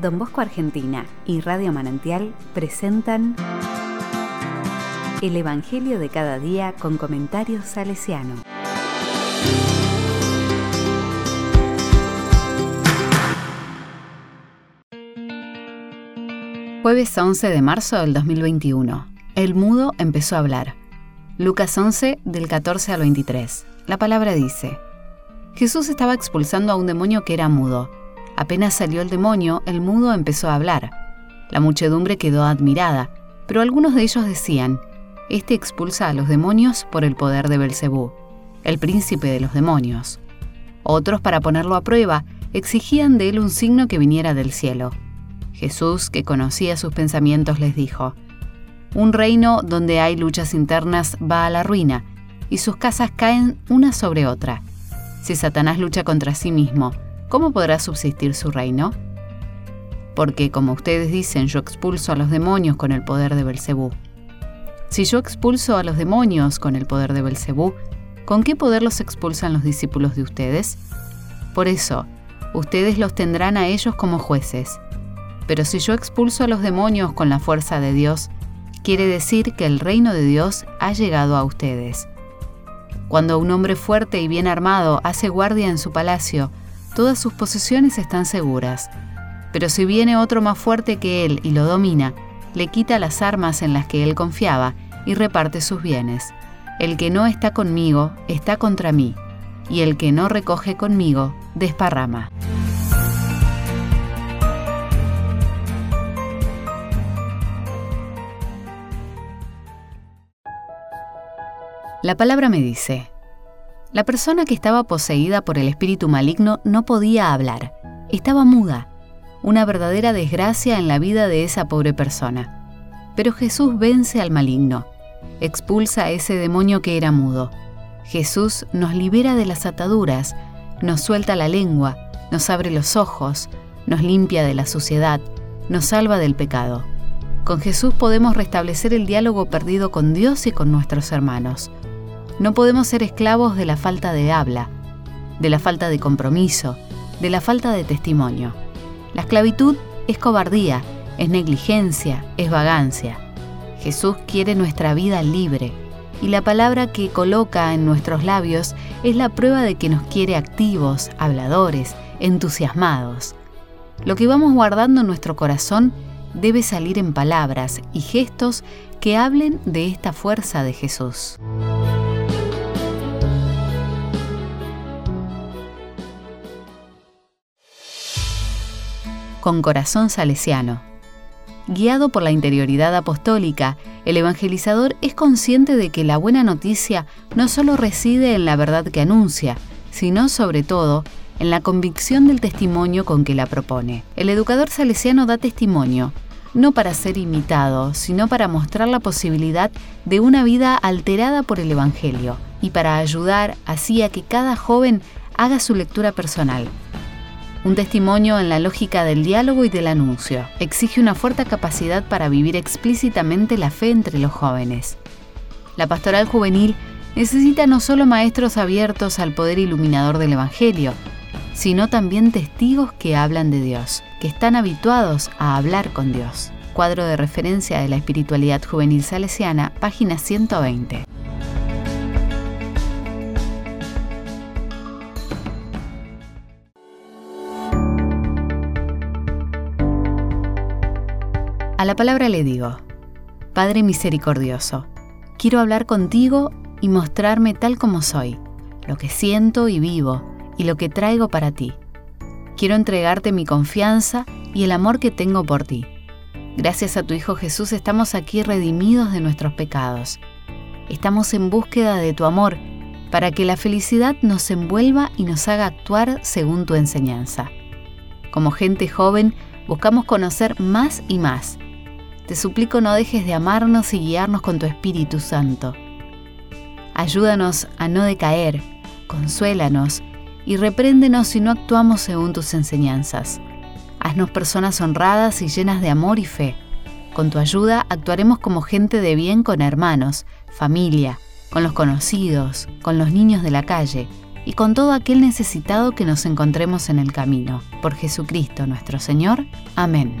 Don Bosco Argentina y Radio Manantial presentan El Evangelio de cada día con comentarios salesiano. Jueves 11 de marzo del 2021. El mudo empezó a hablar. Lucas 11 del 14 al 23. La palabra dice, Jesús estaba expulsando a un demonio que era mudo. Apenas salió el demonio, el mudo empezó a hablar. La muchedumbre quedó admirada, pero algunos de ellos decían, Este expulsa a los demonios por el poder de Belcebú, el príncipe de los demonios. Otros, para ponerlo a prueba, exigían de él un signo que viniera del cielo. Jesús, que conocía sus pensamientos, les dijo, Un reino donde hay luchas internas va a la ruina, y sus casas caen una sobre otra. Si Satanás lucha contra sí mismo, ¿cómo podrá subsistir su reino? Porque, como ustedes dicen, yo expulso a los demonios con el poder de Belcebú. Si yo expulso a los demonios con el poder de Belcebú, ¿con qué poder los expulsan los discípulos de ustedes? Por eso, ustedes los tendrán a ellos como jueces. Pero si yo expulso a los demonios con la fuerza de Dios, quiere decir que el reino de Dios ha llegado a ustedes. Cuando un hombre fuerte y bien armado hace guardia en su palacio, todas sus posesiones están seguras. Pero si viene otro más fuerte que él y lo domina, le quita las armas en las que él confiaba y reparte sus bienes. El que no está conmigo está contra mí, y el que no recoge conmigo desparrama. La palabra me dice, la persona que estaba poseída por el espíritu maligno no podía hablar, estaba muda, una verdadera desgracia en la vida de esa pobre persona. Pero Jesús vence al maligno, expulsa a ese demonio que era mudo. Jesús nos libera de las ataduras, nos suelta la lengua, nos abre los ojos, nos limpia de la suciedad, nos salva del pecado. Con Jesús podemos restablecer el diálogo perdido con Dios y con nuestros hermanos. No podemos ser esclavos de la falta de habla, de la falta de compromiso, de la falta de testimonio. La esclavitud es cobardía, es negligencia, es vagancia. Jesús quiere nuestra vida libre y la palabra que coloca en nuestros labios es la prueba de que nos quiere activos, habladores, entusiasmados. Lo que vamos guardando en nuestro corazón debe salir en palabras y gestos que hablen de esta fuerza de Jesús. Con corazón salesiano. Guiado por la interioridad apostólica, el evangelizador es consciente de que la buena noticia no solo reside en la verdad que anuncia, sino sobre todo en la convicción del testimonio con que la propone. El educador salesiano da testimonio, no para ser imitado, sino para mostrar la posibilidad de una vida alterada por el Evangelio y para ayudar así a que cada joven haga su lectura personal, un testimonio en la lógica del diálogo y del anuncio. Exige una fuerte capacidad para vivir explícitamente la fe entre los jóvenes. La pastoral juvenil necesita no solo maestros abiertos al poder iluminador del Evangelio, sino también testigos que hablan de Dios, que están habituados a hablar con Dios. Cuadro de referencia de la espiritualidad juvenil salesiana, página 120. A la palabra le digo, Padre misericordioso, quiero hablar contigo y mostrarme tal como soy, lo que siento y vivo y lo que traigo para ti. Quiero entregarte mi confianza y el amor que tengo por ti. Gracias a tu Hijo Jesús estamos aquí redimidos de nuestros pecados. Estamos en búsqueda de tu amor para que la felicidad nos envuelva y nos haga actuar según tu enseñanza. Como gente joven, buscamos conocer más y más te suplico no dejes de amarnos y guiarnos con tu Espíritu Santo. Ayúdanos a no decaer, consuélanos y repréndenos si no actuamos según tus enseñanzas. Haznos personas honradas y llenas de amor y fe. Con tu ayuda actuaremos como gente de bien con hermanos, familia, con los conocidos, con los niños de la calle y con todo aquel necesitado que nos encontremos en el camino. Por Jesucristo nuestro Señor. Amén.